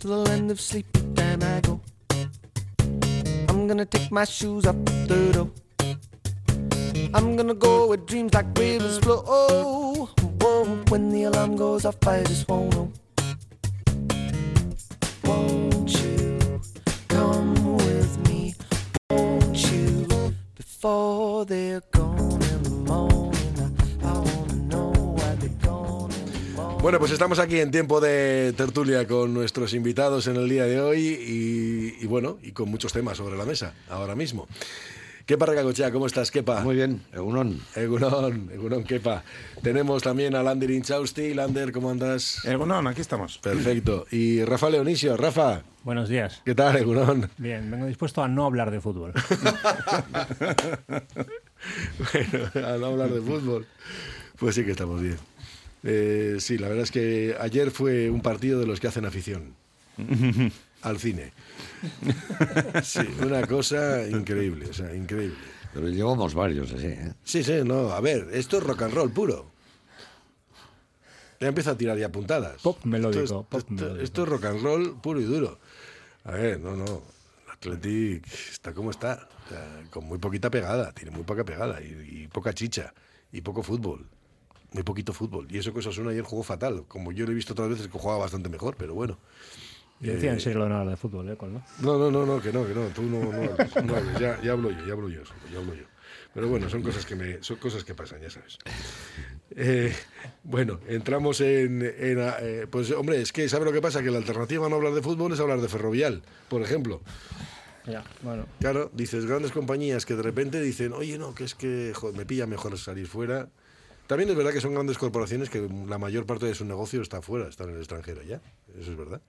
to the land of sleep, but then I go. I'm gonna take my shoes off the door. I'm gonna go where dreams like rivers flow. Whoa, when the alarm goes off, I just won't know. Bueno, pues estamos aquí en tiempo de tertulia con nuestros invitados en el día de hoy y, y bueno, y con muchos temas sobre la mesa ahora mismo. Kepa Recacochea, ¿cómo estás, Kepa? Muy bien, Egunon. Egunon, Egunon, Kepa. Tenemos también a Lander Inchausti. Lander, ¿cómo andas? Egunon, aquí estamos. Perfecto. Y Rafa Leonisio. Rafa, Buenos días. ¿qué tal, Egunon? Bien, vengo dispuesto a no hablar de fútbol. Bueno, a no hablar de fútbol. Pues sí que estamos bien. Eh, sí, la verdad es que ayer fue un partido de los que hacen afición al cine. Sí, una cosa increíble, o sea, increíble. Pero llevamos varios así, ¿eh? Sí, sí, no, a ver, esto es rock and roll puro. Ya empieza a tirar ya puntadas. Pop melódico, Esto es, pop esto- melódico. esto es rock and roll puro y duro. A ver, no, no. Athletic está como está. O sea, con muy poquita pegada, tiene muy poca pegada y, y poca chicha y poco fútbol. Muy poquito fútbol. Y eso que Osasuna ayer jugó fatal. Como yo lo he visto otras veces que jugaba bastante mejor, pero bueno. Y decía en serio lo de no hablar de fútbol, ¿eh? Col, ¿no? No, no, no, no, que no, que no, tú no, no no ya, ya hablo yo, ya hablo yo, ya hablo yo. Pero bueno, son cosas que me, son cosas que pasan, ya sabes. Eh, bueno, entramos en, en, eh, pues hombre, es que ¿sabe lo que pasa? Que la alternativa a no hablar de fútbol es hablar de ferrovial, por ejemplo. Ya, bueno. Claro, dices grandes compañías que de repente dicen, oye, no, que es que joder, me pilla mejor salir fuera. También es verdad que son grandes corporaciones que la mayor parte de su negocio está fuera, está en el extranjero ya, eso es verdad.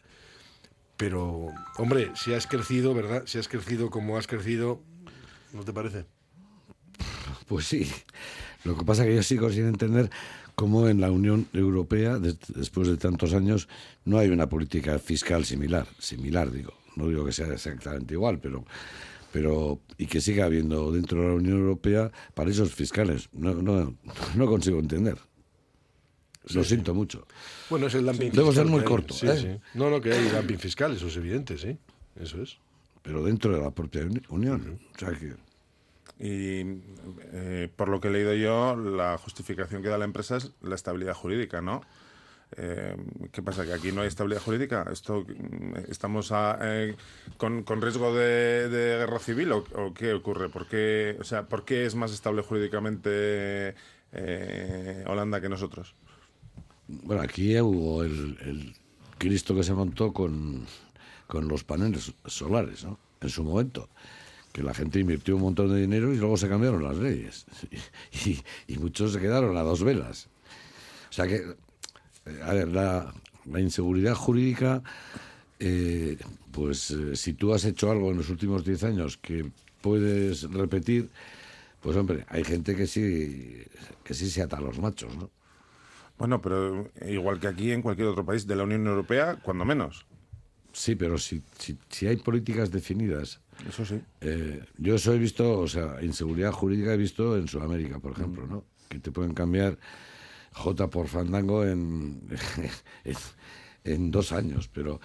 Pero, hombre, si has crecido, ¿verdad? Si has crecido como has crecido, ¿no te parece? Pues sí. Lo que pasa es que yo sigo sin entender cómo en la Unión Europea, des- después de tantos años, no hay una política fiscal similar. Similar, digo. No digo que sea exactamente igual, pero... pero y que siga habiendo dentro de la Unión Europea paraísos fiscales. No, no, no consigo entender. Lo siento mucho. Bueno, es el dumping Debo ser fiscal muy que hay. corto, Sí, ¿eh? sí. No, no, que hay dumping fiscal, eso es evidente, sí. Eso es. Pero dentro de la propia uni- Unión. O sea que... Y eh, por lo que he leído yo, la justificación que da la empresa es la estabilidad jurídica, ¿no? Eh, ¿Qué pasa? ¿Que aquí no hay estabilidad jurídica? ¿Esto, mm, ¿Estamos eh, con, riesgo de, guerra civil o, qué ocurre? ¿Por qué, o sea, ¿Por qué es más estable jurídicamente eh, Holanda que nosotros? Bueno, aquí hubo el, Cristo que se montó con, con los paneles solares, ¿no? En su momento. Que la gente invirtió un montón de dinero y luego se cambiaron las leyes. Y, y muchos se quedaron a dos velas. O sea que, a ver, la, la inseguridad jurídica, eh, pues eh, si tú has hecho algo en los últimos 10 años que puedes repetir, pues hombre, hay gente que sí, que sí se ata a los machos, ¿no? Bueno, pero igual que aquí en cualquier otro país de la Unión Europea, cuando menos. Sí, pero si, si, si hay políticas definidas. Eso sí. eh, yo eso he visto, o sea, inseguridad jurídica he visto en Sudamérica, por ejemplo, ¿no? Que te pueden cambiar J por Fandango en, en, en dos años. Pero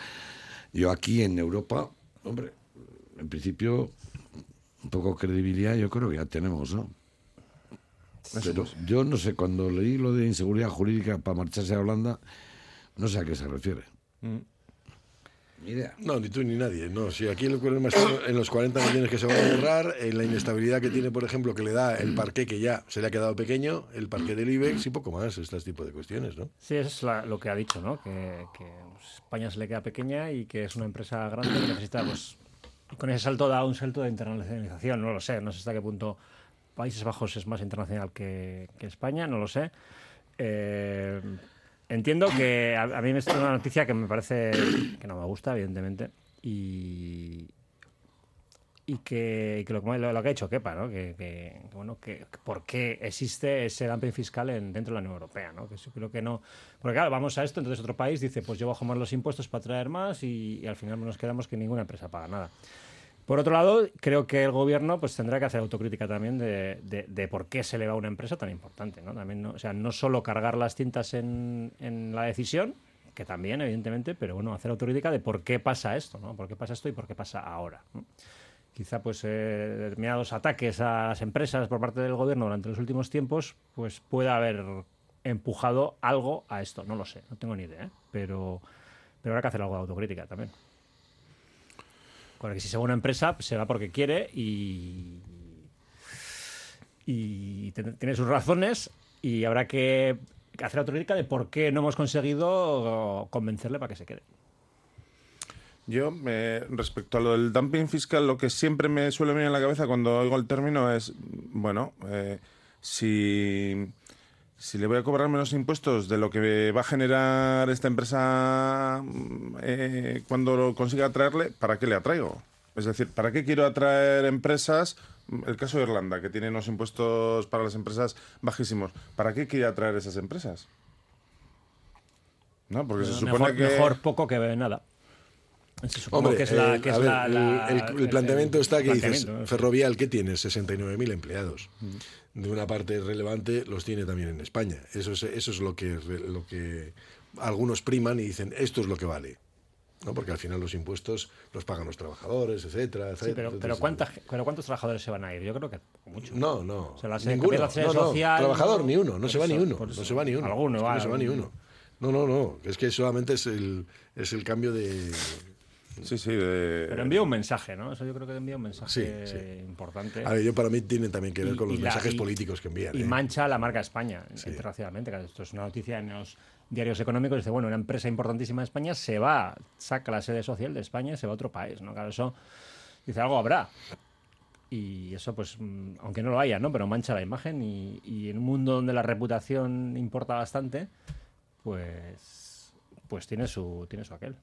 yo aquí en Europa, hombre, en principio, un poco credibilidad yo creo que ya tenemos, ¿no? Pero yo no sé, cuando leí lo de inseguridad jurídica para marcharse a Holanda, no sé a qué se refiere. Ni idea. No, ni tú ni nadie. No, si aquí el problema está en los 40 millones que se van a ahorrar, en la inestabilidad que tiene, por ejemplo, que le da el parqué, que ya se le ha quedado pequeño, el parqué del IBEX y poco más, este tipo de cuestiones, ¿no? Sí, eso es la- lo que ha dicho, ¿no? Que, que, España se le queda pequeña y que es una empresa grande que necesita, pues, con ese salto da un salto de internacionalización. No lo sé, no sé hasta qué punto Países Bajos es más internacional que, que España, no lo sé. Eh, entiendo que a, a mí me es una noticia que me parece que no me gusta, evidentemente, y, y que, que lo, que- lo que ha dicho Kepa, ¿no? Que, bueno, que, por qué existe ese dumping fiscal en, dentro de la Unión Europea, ¿no? Que sí creo que no... Porque claro, vamos a esto, entonces otro país dice, pues yo bajo más los impuestos para traer más y al final nos quedamos que ninguna empresa paga nada. Por otro lado, creo que el gobierno pues tendrá que hacer autocrítica también de, de- por qué se le va a una empresa tan importante, ¿no? También, no, o sea, no solo cargar las tintas en, en la decisión, que también, evidentemente, pero bueno, hacer autocrítica de por qué pasa esto, ¿no? ¿Por qué pasa esto y por qué pasa ahora? Quizá pues eh, determinados ataques a las empresas por parte del gobierno durante los últimos tiempos, pues pueda haber empujado algo a esto. No lo sé, no tengo ni idea, ¿eh? pero, pero habrá que hacer algo de autocrítica también. Porque si se va una empresa, pues, se va porque quiere y, y tiene sus razones y habrá que hacer autocrítica de por qué no hemos conseguido convencerle para que se quede. Yo, eh, respecto a lo del dumping fiscal, lo que siempre me suele venir en la cabeza cuando oigo el término es, bueno, eh, si, si le voy a cobrar menos impuestos de lo que va a generar esta empresa mm, eh, cuando lo consiga atraerle, ¿para qué le atraigo? Es decir, ¿para qué quiero atraer empresas? El caso de Irlanda, que tiene unos impuestos para las empresas bajísimos. ¿Para qué quiere atraer esas empresas? ¿No? Porque se supone mejor, que... mejor poco que nada. Hombre, que es la, que a es ver, la- la- el, el- el planteamiento está que dices, planteamiento, ¿no? Ferrovial, ¿qué tiene? 69.000 empleados. De una parte relevante los tiene también en España. Eso es, eso es lo, que, lo que algunos priman y dicen, esto es lo que vale. ¿no? Porque al final los impuestos los pagan los trabajadores, etcétera, Sí, etcétera. pero, pero, Entonces, ¿cuánta- pero ¿cuántos trabajadores se van a ir? Yo creo que mucho. No, no. Se la hace ninguno. la No, no, social, Trabajador, ¿no? ni uno. No se va eso, ni uno. No se va ni uno. Alguno Es que va, no se va ni uno. No, no, no. Es que solamente es el, es el cambio de... Sí, sí, de... Pero envía un mensaje, ¿no? Eso yo creo que envía un mensaje Sí, sí. importante. A ver, yo para mí tienen también que ver Y- con los la- mensajes y- políticos que envían. y ¿eh? mancha la marca España internacionalmente. Claro, Esto es una noticia en los diarios económicos. Dice, bueno, una empresa importantísima de España se va, saca la sede social de España y se va a otro país, ¿no? Claro, eso dice algo habrá. Y eso, pues, mm, aunque no lo haya, ¿no? Pero mancha la imagen y, y en un mundo donde la reputación importa bastante, pues, pues tiene su, tiene su aquel.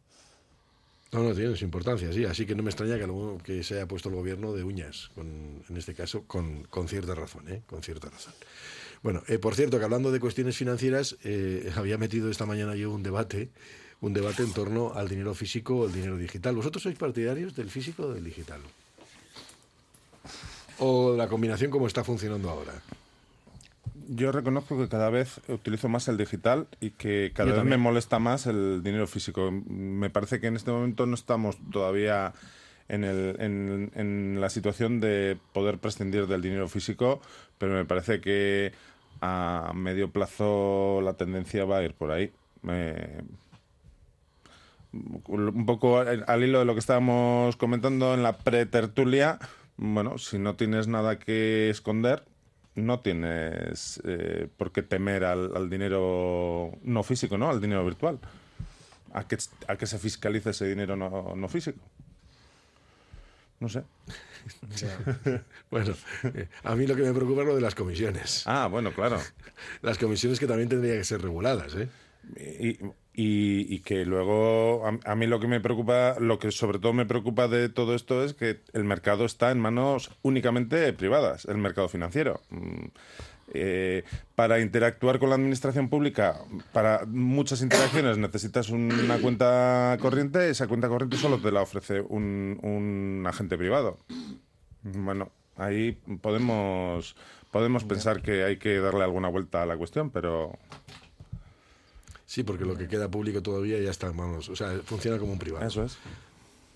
No, no, tiene su importancia, sí. Así que no me extraña que, lo- que se haya puesto el gobierno de uñas, con- en este caso, con, cierta razón, ¿eh? Con cierta razón. Bueno, eh, por cierto, que hablando de cuestiones financieras, eh, había metido esta mañana yo un debate, un debate en torno al dinero físico o el dinero digital. ¿Vosotros sois partidarios del físico o del digital? ¿O la combinación como está funcionando ahora? Yo reconozco que cada vez utilizo más el digital y que cada Yo vez también. me molesta más el dinero físico. Me parece que en este momento no estamos todavía en, el- en- en la situación de poder prescindir del dinero físico, pero me parece que a medio plazo la tendencia va a ir por ahí. Un poco al hilo de lo que estábamos comentando en la pretertulia, bueno, si no tienes nada que esconder, no tienes eh, por qué temer al, al dinero no físico, ¿no? Al dinero virtual. A que, a que se fiscalice ese dinero no, no físico. No sé. Bueno, eh, a mí lo que me preocupa es lo de las comisiones. Ah, bueno, claro. Las comisiones que también tendrían que ser reguladas, ¿eh? Y, y- y que luego a, a mí lo que me preocupa, lo que sobre todo me preocupa de todo esto es que el mercado está en manos únicamente privadas, el mercado financiero. Mm, eh, para interactuar con la administración pública, para muchas interacciones necesitas una cuenta corriente, esa cuenta corriente solo te la ofrece un, un agente privado. Bueno, ahí podemos, podemos pensar que hay que darle alguna vuelta a la cuestión, pero Sí, porque lo que queda público todavía ya está en manos. O sea, funciona como un privado. eso es.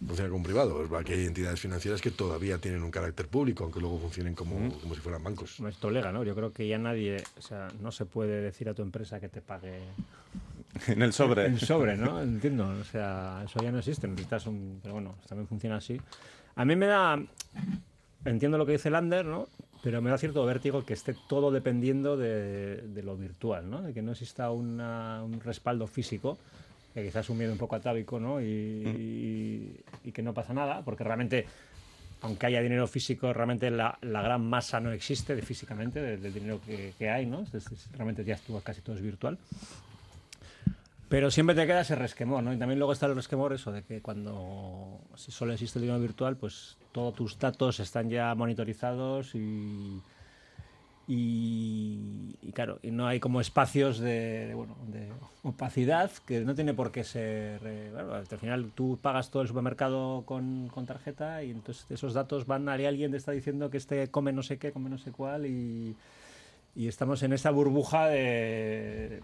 Funciona como un privado. Es que hay entidades financieras que todavía tienen un carácter público, aunque luego funcionen como, como si fueran bancos. Esto lega, ¿no? Yo creo que ya nadie, o sea, no se puede decir a tu empresa que te pague En el sobre. en sobre, ¿no? Entiendo, o sea, eso ya no existe, necesitas un... Pero bueno, también funciona así. A mí me da... Entiendo lo que dice Lander, ¿no? Pero me da cierto vértigo que esté todo dependiendo de, de lo virtual, ¿no? De que no exista una- un respaldo físico, que quizás un miedo un poco atávico, ¿no? Y, y- y que no pasa nada, porque realmente, aunque haya dinero físico, realmente la, la gran masa no existe de, físicamente, de- del dinero que, que hay, ¿no? Es- es- realmente ya casi todo es virtual. Pero siempre te queda ese resquemor, ¿no? Y también luego está el resquemor eso de que cuando si solo existe el dinero virtual, pues todos tus datos están ya monitorizados y, y, claro, y no hay como espacios de, bueno, de opacidad que no tiene por qué ser... eh, al final tú pagas todo el supermercado con, con tarjeta y entonces esos datos van a alguien te está diciendo que este come no sé qué, come no sé cuál y, y estamos en esa burbuja de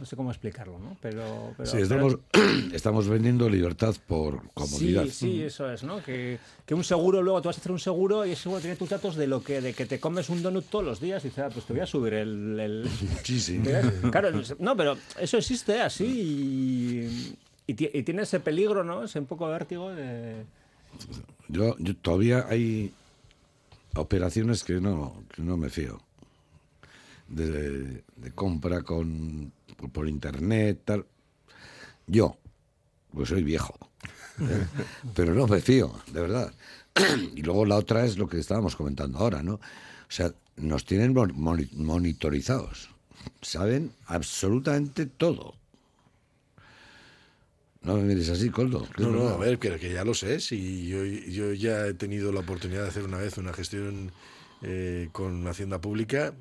no sé cómo explicarlo, ¿no? Pero, pero Sí, pero- estamos, estamos vendiendo libertad por comodidad. Sí, sí, eso es, ¿no? Que, que un seguro, luego tú vas a hacer un seguro y ese seguro tiene tus datos de lo que de que te comes un donut todos los días y dices, ah, pues te voy a subir el... el- Sí, sí. Claro, no, pero eso existe así y, y, ti- y tiene ese peligro, ¿no? Ese un poco de vértigo de... Yo, yo todavía hay operaciones que no, que no me fío. De, de compra con por, internet, tal. Yo, pues soy viejo. ¿eh? Pero no me fío, de verdad. Y luego la otra es lo que estábamos comentando ahora, ¿no? O sea, nos tienen mon- moni- monitorizados. Saben absolutamente todo. No me mires así, Coldo. No, no, a ver, que, que ya lo sé. Si yo, yo ya he tenido la oportunidad de hacer una vez una gestión eh, con Hacienda Pública,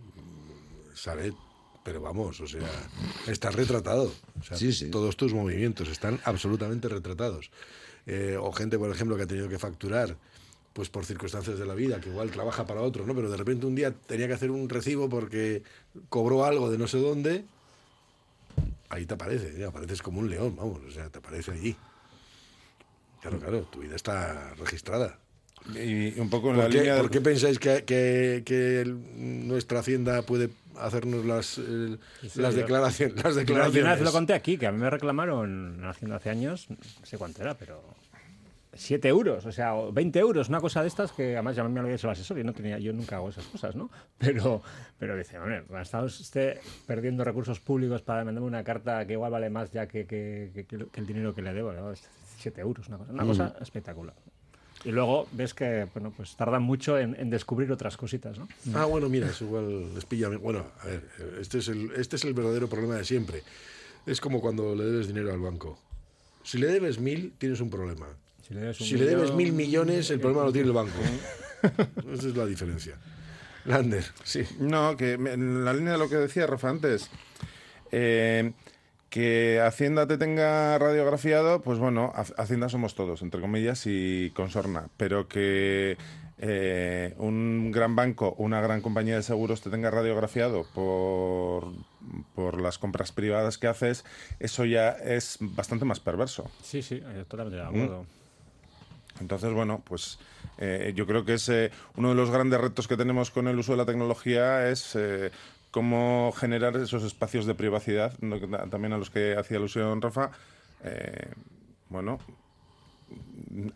sale, pero vamos, o sea, estás retratado. O sea, Sí, sí. Todos tus movimientos están absolutamente retratados. Eh, o gente, por ejemplo, que ha tenido que facturar pues por circunstancias de la vida, que igual trabaja para otro, ¿no? Pero de repente un día tenía que hacer un recibo porque cobró algo de no sé dónde, ahí te aparece, ¿eh? apareces como un león, vamos, o sea, te aparece allí. Claro, claro, tu vida está registrada. Y un poco en la ¿Por qué, línea del- por qué pensáis que, que- que el- nuestra hacienda puede hacernos las, el- las, declaraciones, las Yo una vez declaraciones? lo conté aquí, que a mí me reclamaron haciendo hace años, no sé cuánto era, pero 7 euros, o sea, o 20 euros, una cosa de estas que además ya me lo había hecho el asesor y no tenía, yo nunca hago esas cosas, ¿no? Pero, pero dice, hombre, ha estado usted perdiendo recursos públicos para mandarme una carta que igual vale más ya que, que- que- que el dinero que le debo, ¿no? 7 euros, una cosa, una cosa espectacular. Y luego ves que, bueno, pues tardan mucho en, en descubrir otras cositas, ¿no? Ah, bueno, mira, eso igual les pilla. Bueno, a ver, este es, el, este es el verdadero problema de siempre. Es como cuando le debes dinero al banco. Si le debes mil, tienes un problema. Si le debes un Si le debes millón- mil millones, el problema lo tiene el banco. Esa es la diferencia. Lander, sí. No, que en la línea de lo que decía Rafa antes, eh, que Hacienda te tenga radiografiado, pues bueno, Ha- Hacienda somos todos, entre comillas, y con sorna, pero que eh, un gran banco, una gran compañía de seguros te tenga radiografiado por, por las compras privadas que haces, eso ya es bastante más perverso. Sí, sí, totalmente de acuerdo. Entonces, bueno, pues eh, yo creo que es eh, uno de los grandes retos que tenemos con el uso de la tecnología es cómo generar esos espacios de privacidad, también a los que hacía alusión Rafa. Eh, bueno,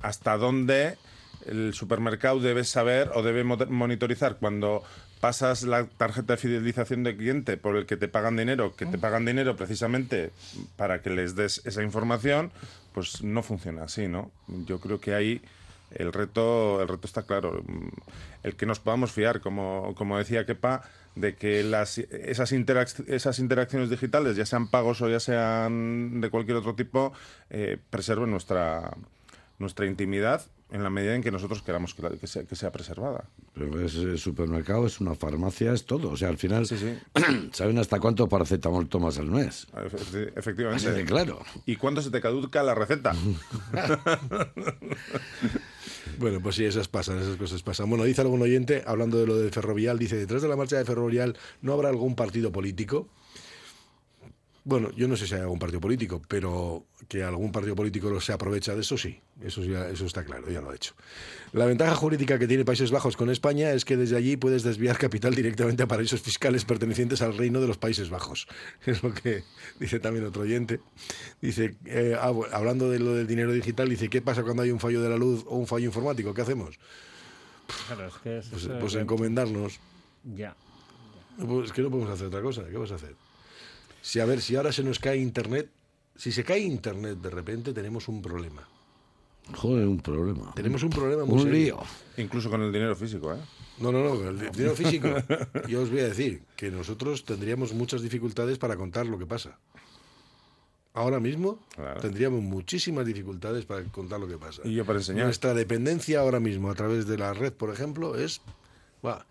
hasta dónde el supermercado debe saber o debe mo- monitorizar cuando pasas la tarjeta de fidelización de cliente por el que te pagan dinero, que te pagan dinero precisamente para que les des esa información, pues no funciona así, ¿no? Yo creo que ahí el reto, el reto está claro. Mm, El que nos podamos fiar, como, como decía Kepa, de que las, esas, interac- esas interacciones digitales, ya sean pagos o ya sean de cualquier otro tipo, eh, preserven nuestra, nuestra intimidad en la medida en que nosotros queramos que, la- que sea, que sea preservada. Pero es eh, supermercado, es una farmacia, es todo. O sea, al final Sí, sí. saben hasta cuánto paracetamol tomas al mes. Efe- Así de Efectivamente. claro. ¿Y cuándo se te caduca la receta? Bueno, pues sí, esas pasan, esas cosas pasan. Bueno, dice algún oyente, hablando de lo de Ferrovial, dice, detrás de la marcha de Ferrovial, ¿no habrá algún partido político? Bueno, yo no sé si hay algún partido político, pero que algún partido político lo- se aprovecha de eso, sí. Eso, ya, eso está claro, ya lo ha hecho. La ventaja jurídica que tiene Países Bajos con España es que desde allí puedes desviar capital directamente a paraísos fiscales pertenecientes al reino de los Países Bajos. Es lo que dice también otro oyente. Dice, eh, ah, bueno, hablando de lo del dinero digital, dice, ¿qué pasa cuando hay un fallo de la luz o un fallo informático? ¿Qué hacemos? Claro, es que es, Pues, eh, pues encomendarnos. Ya. Pues es que no podemos hacer otra cosa. ¿Qué vas a hacer? Si a ver, si ahora se nos cae internet, si se cae internet de repente, tenemos un problema. Joder, un problema. Tenemos un problema muy Un serio. lío. Incluso con el dinero físico, ¿eh? No, no, no, con el di- dinero físico. Yo os voy a decir que nosotros tendríamos muchas dificultades para contar lo que pasa. Ahora mismo Claro. tendríamos muchísimas dificultades para contar lo que pasa. Y yo para enseñar. Nuestra dependencia ahora mismo a través de la red, por ejemplo, es... buah,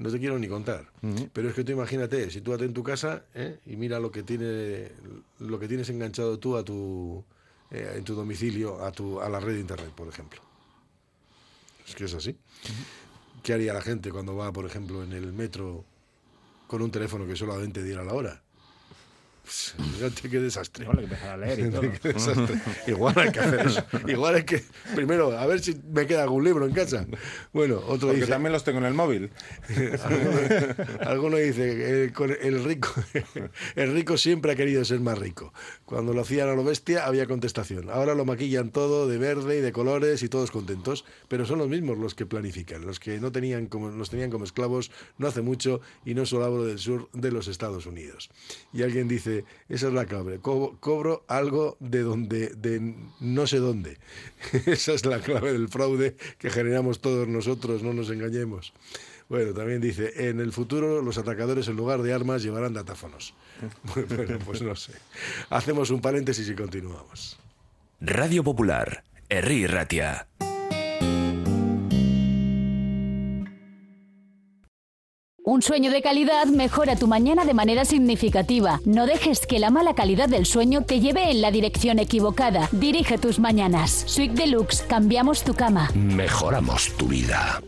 no te quiero ni contar. Pero es que tú imagínate, sitúate en tu casa ¿eh? y mira lo que tiene lo que tienes enganchado tú a tu eh, en tu domicilio a tu a la red de internet, por ejemplo. Es que es así. ¿Qué haría la gente cuando va, por ejemplo, en el metro con un teléfono que solamente diera la hora? Pues, fíjate qué desastre. Igual hay que empezar a leer y todo. Qué desastre. Igual hay que hacer eso. Igual hay que, primero, a ver si me queda algún libro en casa. Bueno, otro Porque dice, también los tengo en el móvil. alguno, alguno dice, eh, el rico, el rico siempre ha querido ser más rico. Cuando lo hacían a lo bestia había contestación. Ahora lo maquillan todo de verde y de colores y todos contentos, pero son los mismos los que planifican, los que no tenían como, los tenían como esclavos no hace mucho y no solo hablo del sur de los Estados Unidos. Y alguien dice, esa es la clave, co- cobro algo de donde, de no sé dónde. esa es la clave del fraude que generamos todos nosotros, no nos engañemos. Bueno, también dice, en el futuro los atacadores en lugar de armas llevarán datáfonos. Bueno, pues no sé. Hacemos un paréntesis y continuamos. Radio Popular, Herri Ratia. Un sueño de calidad mejora tu mañana de manera significativa. No dejes que la mala calidad del sueño te lleve en la dirección equivocada. Dirige tus mañanas. Suite Deluxe, cambiamos tu cama. Mejoramos tu vida.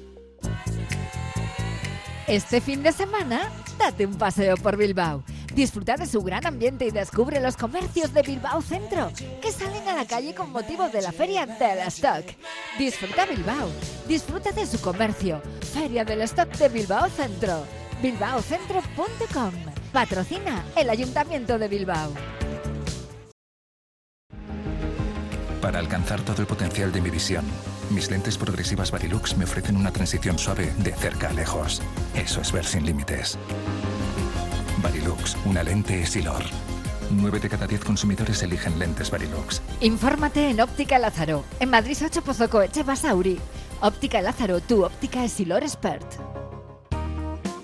Este fin de semana, date un paseo por Bilbao. Disfruta de su gran ambiente y descubre los comercios de Bilbao Centro, que salen a la calle con motivo de la Feria del Stock. Disfruta Bilbao. Disfruta de su comercio. Feria del Stock de Bilbao Centro. bilbaocentro.com. Patrocina el Ayuntamiento de Bilbao. Para alcanzar todo el potencial de mi visión, mis lentes progresivas Varilux me ofrecen una transición suave de cerca a lejos. Eso es ver sin límites. Varilux, una lente Essilor. 9 de cada 10 consumidores eligen lentes Varilux. Infórmate en Óptica Lázaro, en Madrid 8 Pozoco Eche Basauri. Óptica Lázaro, tu óptica Essilor Expert.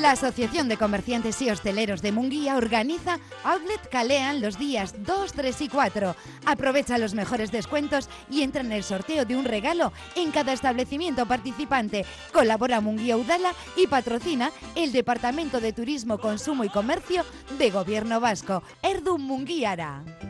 La Asociación de Comerciantes y Hosteleros de Munguía organiza Outlet Calean los días 2, 3 y 4. Aprovecha los mejores descuentos y entra en el sorteo de un regalo en cada establecimiento participante. Colabora Munguía Udala y patrocina el Departamento de Turismo, Consumo y Comercio de Gobierno Vasco. Erdum Munguiara.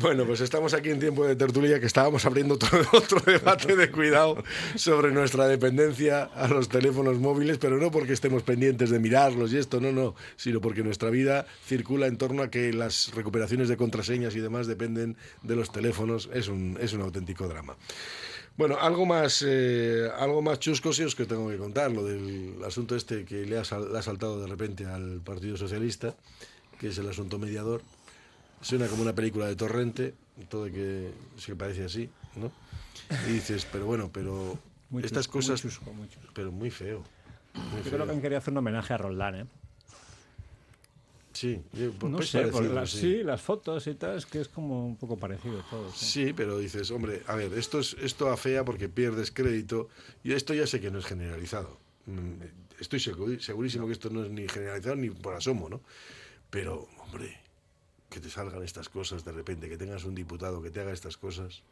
Bueno, pues estamos aquí en tiempo de tertulia que estábamos abriendo otro, debate de cuidado sobre nuestra dependencia a los teléfonos móviles, pero no porque estemos pendientes de mirarlos y esto, no, no, sino porque nuestra vida circula en torno a que las recuperaciones de contraseñas y demás dependen de los teléfonos. Es un, es un auténtico drama. Bueno, algo más, eh, algo más chusco sí os que tengo que contar, lo del asunto este que le ha, le ha saltado de repente al Partido Socialista, que es el asunto mediador. Suena como una película de Torrente, todo que se parece así, ¿no? Y dices, pero bueno, pero Muy estas chusco, muy cosas, chusco, muy chusco. pero muy feo. muy Yo creo que han querido hacer un homenaje a Roldán, ¿eh? Sí, pues No es sé, por sí. sí, las fotos y tal, es que es como un poco parecido todo. sí. Sí, pero dices, hombre, a ver, esto, es, esto afea porque pierdes crédito. Y esto ya sé que no es generalizado. Mm, Estoy segurísimo que esto no es ni generalizado ni por asomo, ¿no? Pero, hombre, que te salgan estas cosas de repente, que tengas un diputado que te haga estas cosas,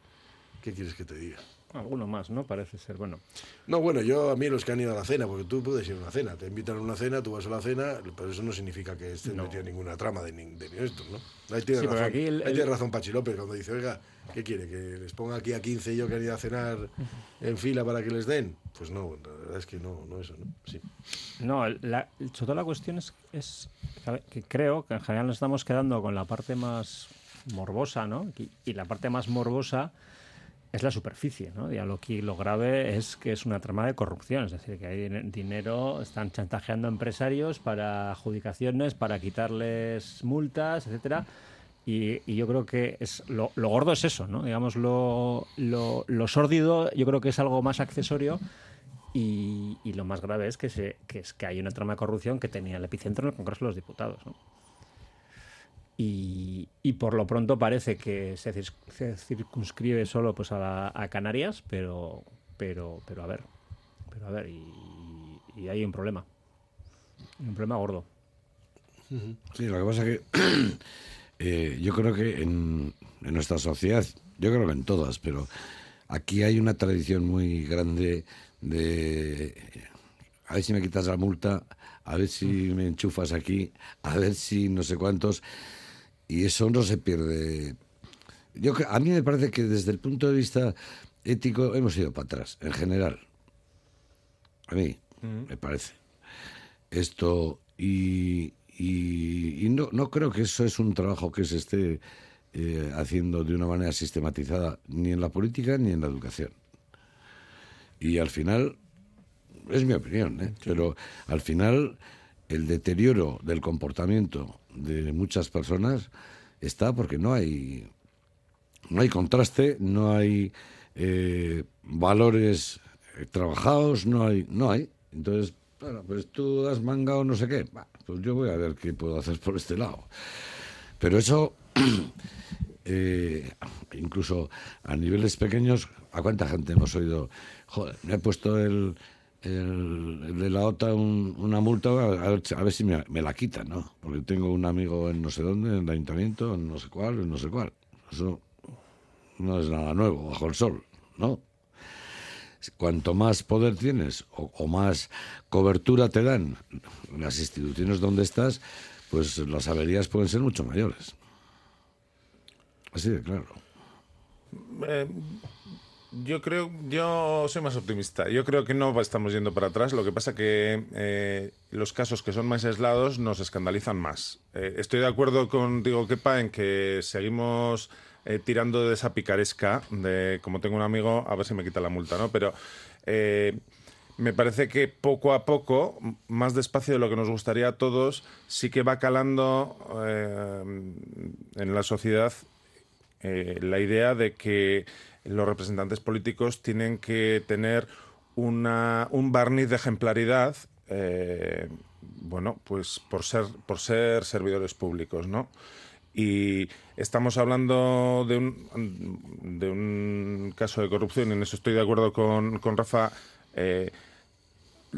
¿qué quieres que te diga? Alguno más, ¿no? Parece ser, bueno. No, bueno, yo a mí los que han ido a la cena, porque tú puedes ir a una cena, te invitan a una cena, tú vas a la cena, pero eso no significa que estés metido en ninguna trama de, ni- de esto, ¿no? Ahí tiene Sí, razón, aquí el- ahí el- tiene razón Pachi López cuando dice, oiga, ¿qué quiere? ¿Que les ponga aquí a 15 y yo que han ido a cenar en fila para que les den? Pues no, la verdad es que no, no eso, ¿no? Sí. No, la, sobre todo la cuestión es, es que, creo que en general nos estamos quedando con la parte más morbosa, ¿no? Y, y la parte más morbosa es la superficie, ¿no? Ya lo que lo grave es que es una trama de corrupción, es decir, que hay din- dinero, están chantajeando empresarios para adjudicaciones, para quitarles multas, etcétera. Y, y yo creo que es lo, lo gordo es eso, ¿no? Digamos, lo, lo, lo sórdido yo creo que es algo más accesorio y, y lo más grave es que, se, que es que hay una trama de corrupción que tenía el epicentro en el Congreso de los Diputados, ¿no? Y, y por lo pronto parece que se, circunscribe solo pues a, la- a Canarias, pero, pero, pero a ver, pero a ver, y, y hay un problema, un problema gordo. Sí, lo que pasa es que eh, yo creo que en, en nuestra sociedad, yo creo que en todas, pero aquí hay una tradición muy grande de a ver si me quitas la multa, a ver si me enchufas aquí, a ver si no sé cuántos, y eso no se pierde. Yo a mí me parece que desde el punto de vista ético hemos ido para atrás, en general. A mí, me parece esto y, y- y no, no creo que eso es un trabajo que se esté eh, haciendo de una manera sistematizada ni en la política ni en la educación. Y al final, es mi opinión, ¿eh? pero al final el deterioro del comportamiento de muchas personas está porque no hay no hay contraste, no hay eh, valores eh, trabajados, no hay, no hay. Entonces, bueno, pues tú das manga o no sé qué, pues yo voy a ver qué puedo hacer por este lado. Pero eso, eh, incluso a niveles pequeños, ¿a cuánta gente hemos oído? Joder, me he puesto el, el, de la OTA un- una multa, a ver, a ver si me, me la quitan, ¿no? Porque tengo un amigo en no sé dónde, en el ayuntamiento, en no sé cuál, en no sé cuál. Eso no es nada nuevo bajo el sol, ¿no? Cuanto más poder tienes o, o más cobertura te dan las instituciones donde estás, pues las averías pueden ser mucho mayores. Así de claro. Eh, yo creo, yo soy más optimista. Yo creo que no estamos yendo para atrás. Lo que pasa que eh, los casos que son más aislados nos escandalizan más. Eh, estoy de acuerdo contigo, Kepa, en que seguimos eh, tirando de esa picaresca de como tengo un amigo, a ver si me quita la multa, ¿no? Pero me parece que poco a poco, más despacio de lo que nos gustaría a todos, sí que va calando en la sociedad la idea de que los representantes políticos tienen que tener una, un barniz de ejemplaridad, eh, bueno, pues por ser, por ser servidores públicos, ¿no? Y estamos hablando de un, de un caso de corrupción, y en eso estoy de acuerdo con, con Rafa. eh,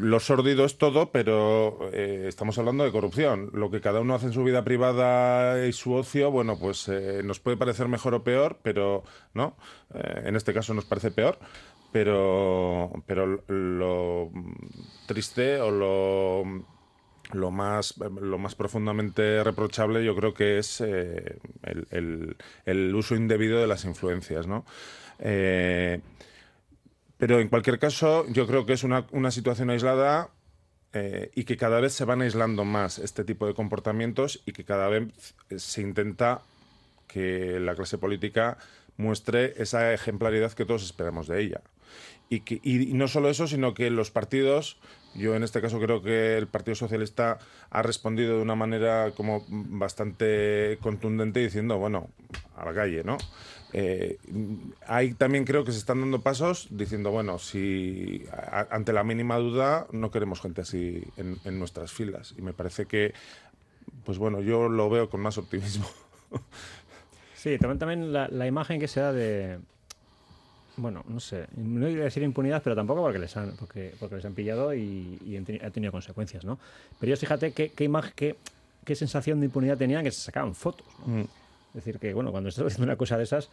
lo sórdido es todo, pero eh, estamos hablando de corrupción. Lo que cada uno hace en su vida privada y su ocio, bueno, pues eh, nos puede parecer mejor o peor, pero no. Eh, en este caso nos parece peor, pero, pero lo triste o lo lo más lo más profundamente reprochable yo creo que es el, el- uso indebido de las influencias, ¿no? Pero en cualquier caso, yo creo que es una, una situación aislada eh, y que cada vez se van aislando más este tipo de comportamientos y que cada vez se intenta que la clase política muestre esa ejemplaridad que todos esperamos de ella. Y, que, y no solo eso, sino que los partidos, yo en este caso creo que el Partido Socialista ha respondido de una manera como bastante contundente diciendo, bueno, a la calle, ¿no? Eh, ahí también creo que se están dando pasos diciendo, bueno, si a- ante la mínima duda no queremos gente así en, en nuestras filas. Y me parece que, pues bueno, yo lo veo con más optimismo. Sí, también, también la, la imagen que se da de. Bueno, no sé, no iba a decir impunidad, pero tampoco porque les han, porque, porque les han pillado y, y ha tenido consecuencias, ¿no? Pero ellos, fíjate qué, qué imagen, qué, qué sensación de impunidad tenían que se sacaban fotos. ¿no? Es decir, que bueno, cuando estás haciendo una cosa de esas,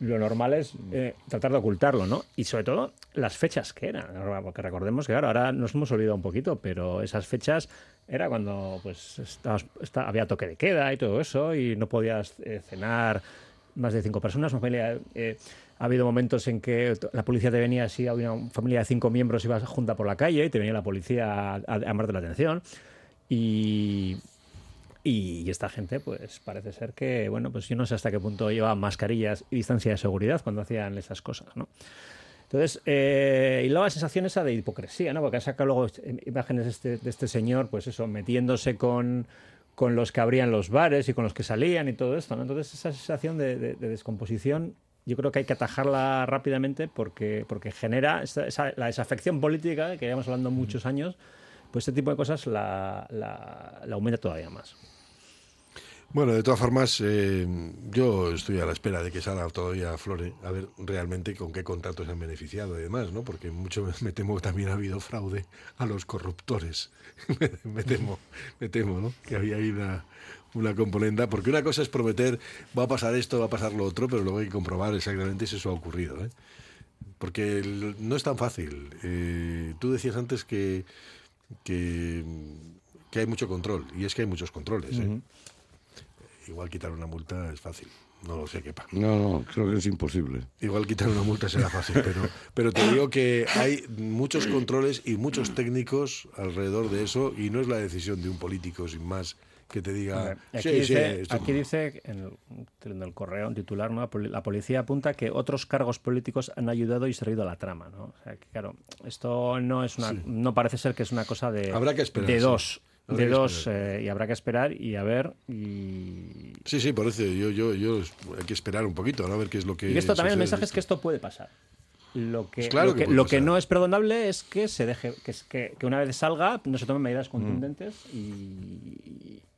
lo normal es eh, tratar de ocultarlo, ¿no? Y sobre todo las fechas que eran, porque recordemos que claro, ahora nos hemos olvidado un poquito, pero esas fechas era cuando pues estabas- esta- había toque de queda y todo eso y no podías eh, cenar más de cinco personas. Una familia, eh, ha habido momentos en que la policía te venía así, había una familia de cinco miembros ibas junta por la calle y te venía la policía a, a llamarte la atención y Y esta gente, pues parece ser que, bueno, pues yo no sé hasta qué punto lleva mascarillas y distancia de seguridad cuando hacían esas cosas, ¿no? Entonces, eh, y luego la sensación esa de hipocresía, ¿no? Porque saca luego imágenes de este, de este señor, pues eso, metiéndose con, con los que abrían los bares y con los que salían y todo esto, ¿no? Entonces, esa sensación de, de- de descomposición yo creo que hay que atajarla rápidamente porque, porque genera esa, esa- la desafección política que llevamos hablando muchos años, pues este tipo de cosas la, la- la aumenta todavía más. Bueno, de todas formas, eh, yo estoy a la espera de que salga todavía Flore, a ver realmente con qué contratos han beneficiado y demás, ¿no? Porque mucho me temo que también ha habido fraude a los corruptores. me, temo, me temo, ¿no? Que había ahí una, una componenda, porque una cosa es prometer, va a pasar esto, va a pasar lo otro, pero luego hay que comprobar exactamente si eso ha ocurrido, ¿eh? Porque no es tan fácil. Eh, tú decías antes que, que, hay mucho control, y es que hay muchos controles, ¿eh? Igual quitar una multa es fácil. No lo sé qué pasa. No, no, creo que es imposible. Igual quitar una multa será fácil, pero, pero te digo que hay muchos controles y muchos técnicos alrededor de eso y no es la decisión de un político sin más que te diga, Aquí, sí, dice, sí, esto- aquí dice en el, en el correo, en titular, ¿no? la poli- la policía apunta que otros cargos políticos han ayudado y servido a la trama. ¿no? O sea, que, claro, esto no es una, Sí. no parece ser que es una cosa de, Habrá que esperar, de sí. dos. Habrá De dos, eh, y habrá que esperar y a ver. Y, Sí, sí, por eso yo, yo, yo hay que esperar un poquito, ¿no? a ver qué es lo que. y esto también el mensaje es que esto puede pasar. Lo que, Pues claro lo que que, puede lo que pasar. no es perdonable es que se deje que, es- que, que una vez salga no se tomen Mm. medidas contundentes y,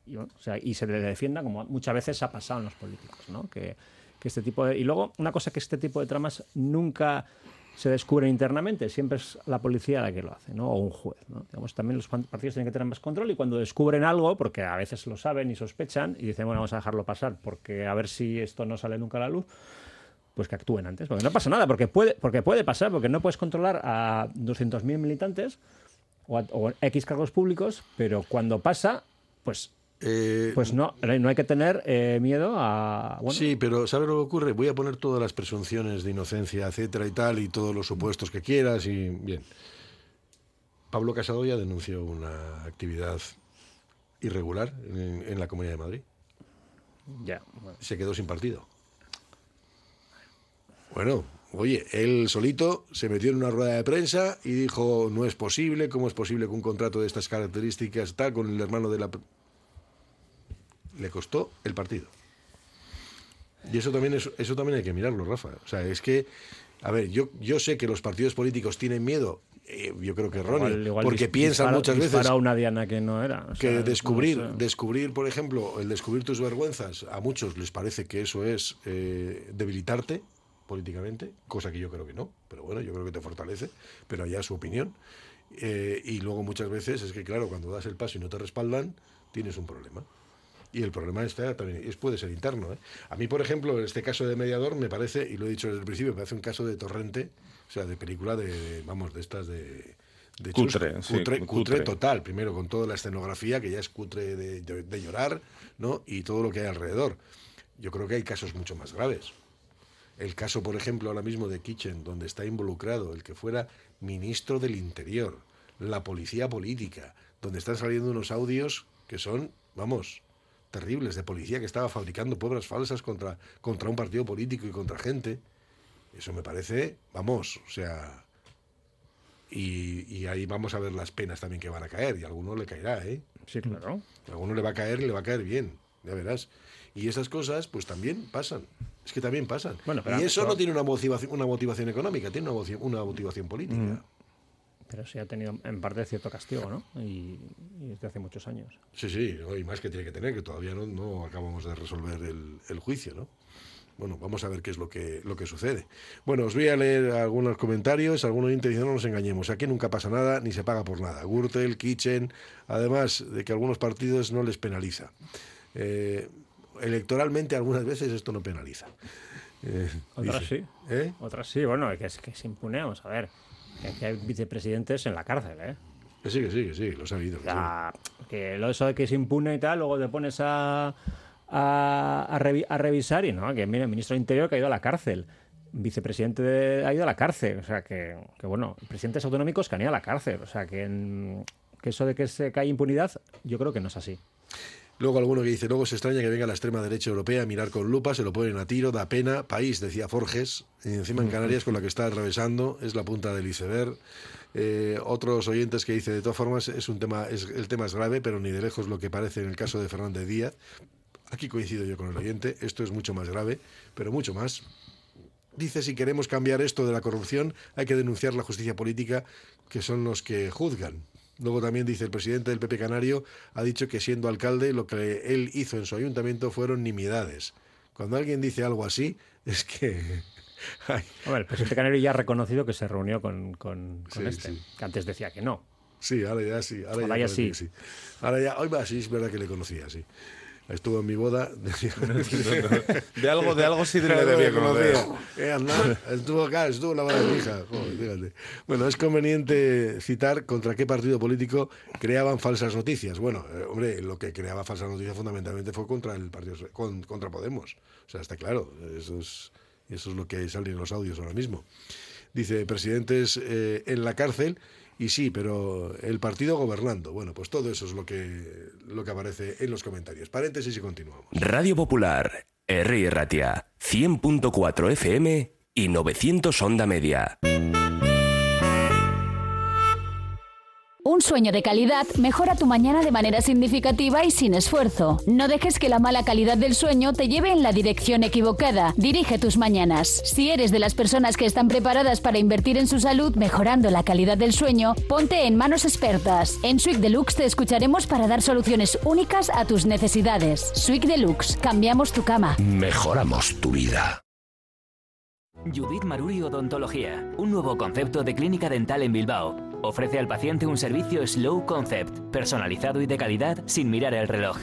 y, bueno, o sea, y se le defienda como muchas veces ha pasado en los políticos, ¿no? Que, que este tipo de, y luego una cosa que este tipo de tramas nunca se descubren internamente, siempre es la policía la que lo hace, ¿no? O un juez. Digamos, también los partidos tienen que tener más control y cuando descubren algo, porque a veces lo saben y sospechan y dicen, bueno, vamos a dejarlo pasar porque a ver si esto no sale nunca a la luz, pues que actúen antes. Porque no pasa nada, porque puede, porque puede pasar, porque no puedes controlar a 200.000 militantes o X cargos públicos, pero cuando pasa, pues, pues no, no hay que tener eh, miedo a... Bueno, Sí, pero ¿sabes lo que ocurre? Voy a poner todas las presunciones de inocencia, etcétera y tal, y todos los supuestos que quieras, y bien. Pablo Casado ya denunció una actividad irregular en, en la Comunidad de Madrid. Ya, bueno. Se quedó sin partido. Bueno, oye, él solito se metió en una rueda de prensa y dijo, no es posible, ¿cómo es posible que un contrato de estas características tal con el hermano de la... pr-?" Le costó el partido. Y eso también, es, eso también hay que mirarlo, Rafa. O sea, es que, a ver, yo, yo sé que los partidos políticos tienen miedo, eh, yo creo que erróneo, igual- igual porque dis- piensan dispara- muchas veces una diana que no era. o que sea, descubrir, no sé. descubrir, por ejemplo, el descubrir tus vergüenzas, a muchos les parece que eso es eh, debilitarte políticamente, cosa que yo creo que no, pero bueno, yo creo que te fortalece, pero allá su opinión. Eh, y luego muchas veces es que, claro, cuando das el paso y no te respaldan, tienes un problema. Y el problema está también, es, puede ser interno. ¿eh? A mí, por ejemplo, en este caso de mediador, me parece, y lo he dicho desde el principio, me parece un caso de torrente, o sea, de película de, vamos, de estas de... de Cutre, chus- sí, cutre, cutre. cutre total, primero con toda la escenografía, que ya es cutre de llorar, ¿no? Y todo lo que hay alrededor. Yo creo que hay casos mucho más graves. El caso, por ejemplo, ahora mismo de Kitchen, donde está involucrado el que fuera ministro del Interior, la policía política, donde están saliendo unos audios que son, vamos, terribles de policía que estaba fabricando pruebas falsas contra, contra un partido político y contra gente. Eso me parece, vamos, o sea... Y, y ahí vamos a ver las penas también que van a caer, y a alguno le caerá, ¿eh? Sí, claro. A alguno le va a caer y le va a caer bien, ya verás. Y esas cosas, pues también pasan. Es que también pasan. Bueno, pero y eso eso- no tiene una motivación, una motivación económica, tiene una motivación, una motivación política. Mm. Pero sí ha tenido en parte cierto castigo, ¿no? Y, y desde hace muchos años. Sí, sí, y más que tiene que tener, que todavía no, no acabamos de resolver el, el juicio, ¿no? Bueno, vamos a ver qué es lo que, lo que sucede. Bueno, os voy a leer algunos comentarios. Algún oyente dice, no nos engañemos, aquí nunca pasa nada ni se paga por nada. Gürtel, Kitchen, además de que algunos partidos no les penaliza. Eh, electoralmente algunas veces esto no penaliza. Eh, Otras dice, sí. ¿eh? Otras sí, bueno, que es que se impune, vamos a ver. Que hay vicepresidentes en la cárcel, ¿eh? Que sí, que sí, que sí, lo he sabido. O sea, que lo eso de que se impune y tal, luego te pones a, a, a revi- a revisar y no, que mira, el ministro del Interior que ha ido a la cárcel, vicepresidente de- ha ido a la cárcel, o sea, que, que bueno, presidentes autonómicos que han ido a la cárcel, o sea, que, en- que eso de que, se, hay impunidad, yo creo que no es así. Luego alguno que dice, luego se extraña que venga la extrema derecha europea a mirar con lupa, se lo ponen a tiro, da pena. País, decía Forges, y encima en Canarias con la que está atravesando, es la punta del iceberg. Eh, otros oyentes que dice, de todas formas, es un tema, es, el tema es grave, pero ni de lejos lo que parece en el caso de Fernández Díaz. Aquí coincido yo con el oyente, esto es mucho más grave, pero mucho más. Dice, si queremos cambiar esto de la corrupción, hay que denunciar la justicia política, que son los que juzgan. Luego también dice el presidente del PP Canario ha dicho que siendo alcalde lo que él hizo en su ayuntamiento fueron nimiedades. Cuando alguien dice algo así es que... Hombre, el presidente Canario ya ha reconocido que se reunió con, con, con Sí, este, sí. que antes decía que no. Sí, ahora ya sí. Ahora, Ahora ya sí. sí. Ahora ya, hoy va, sí, es verdad que le conocía, sí. Estuvo en mi boda. De algo, de algo sí le Algo debía conocer. Eh, estuvo acá, estuvo en la boda de mi hija. Joder, fíjate. Bueno, es conveniente citar contra qué partido político creaban falsas noticias. Bueno, eh, hombre, lo que creaba falsas noticias fundamentalmente fue contra el partido, con- contra Podemos. O sea, está claro. Eso es, eso es lo que sale en los audios ahora mismo. Dice, presidentes eh, en la cárcel, y sí, pero el partido gobernando. Bueno, pues todo eso es lo que, lo que aparece en los comentarios. Paréntesis y continuamos. Radio Popular, R. Ratia, 100.4 FM y 900 Onda Media. Un sueño de calidad mejora tu mañana de manera significativa y sin esfuerzo. No dejes que la mala calidad del sueño te lleve en la dirección equivocada. Dirige tus mañanas. Si eres de las personas que están preparadas para invertir en su salud mejorando la calidad del sueño, ponte en manos expertas. En Suite Deluxe te escucharemos para dar soluciones únicas a tus necesidades. Suite Deluxe, cambiamos tu cama. Mejoramos tu vida. Judith Maruri Odontología, un nuevo concepto de clínica dental en Bilbao. Ofrece al paciente un servicio Slow Concept, personalizado y de calidad sin mirar el reloj.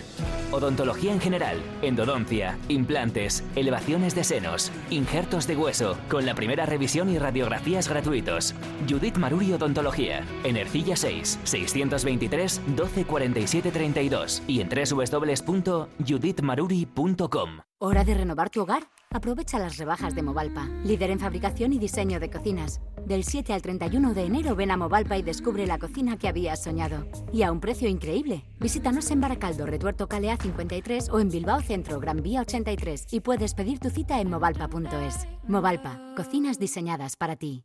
Odontología en general, endodoncia, implantes, elevaciones de senos, injertos de hueso, con la primera revisión y radiografías gratuitos. Judith Maruri Odontología, en Ercilla 6, 623 12 47 32 y en www.judithmaruri.com. ¿Hora de renovar tu hogar? Aprovecha las rebajas de Movalpa, líder en fabricación y diseño de cocinas. Del 7 al 31 de enero ven a Movalpa y descubre la cocina que habías soñado. Y a un precio increíble. Visítanos en Baracaldo, Retuerto Calea 53 o en Bilbao Centro, Gran Vía 83 y puedes pedir tu cita en movalpa.es. Movalpa, cocinas diseñadas para ti.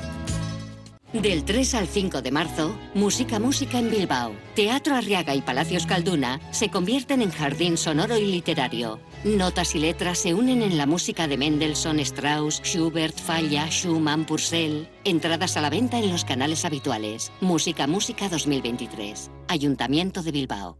Del 3 al 5 de marzo, Música Música en Bilbao. Teatro Arriaga y Palacios Calduna se convierten en jardín sonoro y literario. Notas y letras se unen en la música de Mendelssohn, Strauss, Schubert, Falla, Schumann, Purcell. Entradas a la venta en los canales habituales. Música Música 2023. Ayuntamiento de Bilbao.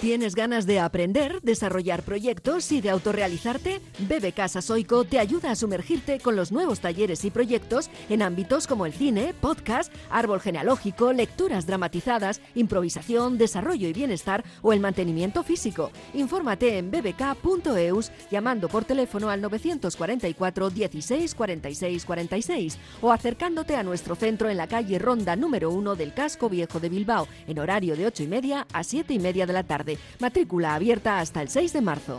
¿Tienes ganas de aprender, desarrollar proyectos y de autorrealizarte? BBK Sasoico te ayuda a sumergirte con los nuevos talleres y proyectos en ámbitos como el cine, podcast, árbol genealógico, lecturas dramatizadas, improvisación, desarrollo y bienestar o el mantenimiento físico. Infórmate en bbk.eus llamando por teléfono al 944 16 46 46 o acercándote a nuestro centro en la calle Ronda número 1 del Casco Viejo de Bilbao en horario de 8 y media a 7 y media de la tarde. Matrícula abierta hasta el 6 de marzo.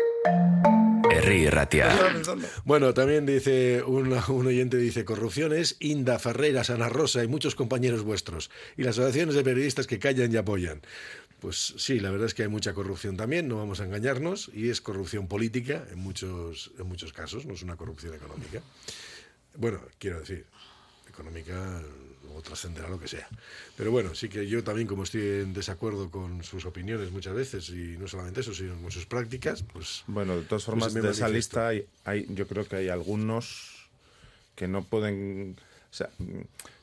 Herri Ratia. Bueno, también dice un, un oyente dice corrupciones, Inda, Ferreira, Ana Rosa y muchos compañeros vuestros y las asociaciones de periodistas que callan y apoyan. Pues sí, la verdad es que hay mucha corrupción también, no vamos a engañarnos, y es corrupción política en muchos, en muchos casos, no es una corrupción económica. Bueno, quiero decir, económica o trascenderá lo que sea. Pero bueno, sí que yo también, como estoy en desacuerdo con sus opiniones muchas veces, y no solamente eso, sino con sus prácticas, pues... Bueno, de todas formas, pues de esa lista hay, hay- yo creo que hay algunos que no pueden... O sea,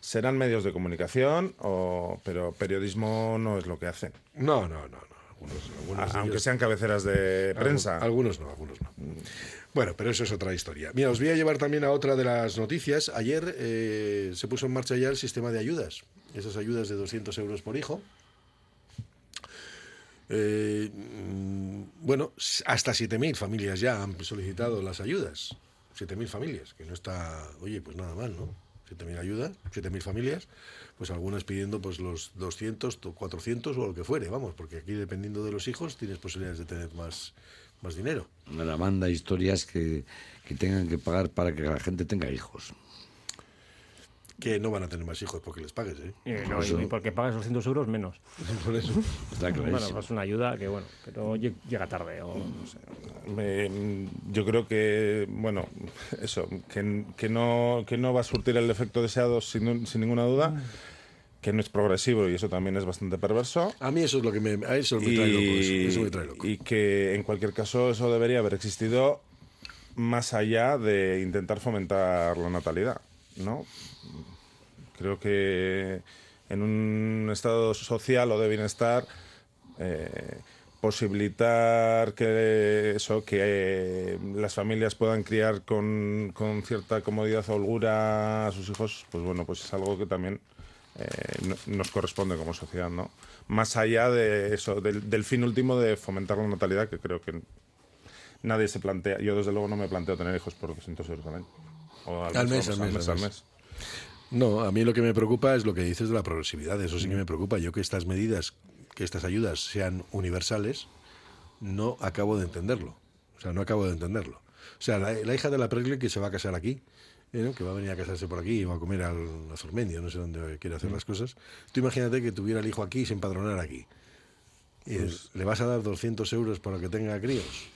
serán medios de comunicación, o, pero periodismo no es lo que hacen. No, no, no. no. Algunos, algunos A- de aunque ellos- sean cabeceras de prensa. Algunos no, algunos no. Bueno, pero eso es otra historia. Mira, os voy a llevar también a otra de las noticias. Ayer eh, se puso en marcha ya el sistema de ayudas. Esas ayudas de 200 euros por hijo. Eh, mm, bueno, hasta 7.000 familias ya han solicitado las ayudas. 7.000 familias, que no está, oye, pues nada mal, ¿no? 7.000 ayudas, 7.000 familias, pues algunas pidiendo pues los 200, o 400 o lo que fuere, vamos, porque aquí dependiendo de los hijos tienes posibilidades de tener más, más dinero. La manda historias que, que tengan que pagar para que la gente tenga hijos. Que no van a tener más hijos porque les pagues, ¿eh? Eh, no, Eso. y porque pagas 200 euros menos. Por eso. Está Bueno, clarísimo. pues una ayuda que, bueno, pero lle- llega tarde. O, no sé. Me- yo creo que, bueno, eso, que, que no, que no va a surtir el efecto deseado sin, sin ninguna duda, que no es progresivo y eso también es bastante perverso. A mí eso es lo que me, a eso me trae loco. Eso, eso me trae loco. y que en cualquier caso eso debería haber existido más allá de intentar fomentar la natalidad, ¿no? Creo que en un estado social o de bienestar eh, posibilitar que eso que eh, las familias puedan criar con, con cierta comodidad o holgura a sus hijos, pues bueno, pues es algo que también eh, no- nos corresponde como sociedad, ¿no? Más allá de eso, del, del fin último de fomentar la natalidad, que creo que nadie se plantea. Yo desde luego no me planteo tener hijos por 200 euros al año. O Al mes, al mes, al mes. No, a mí lo que me preocupa es lo que dices de la progresividad. Eso sí que me preocupa. Yo que estas medidas, que estas ayudas sean universales, no acabo de entenderlo. O sea, no acabo de entenderlo. O sea, la, la hija de la Pregle que se va a casar aquí, ¿eh, ¿no? que va a venir a casarse por aquí y va a comer al a Zormendio, no sé dónde quiere hacer las cosas. Tú imagínate que tuviera el hijo aquí y se empadronara aquí. Y dices, ¿le vas a dar 200 euros para que tenga críos?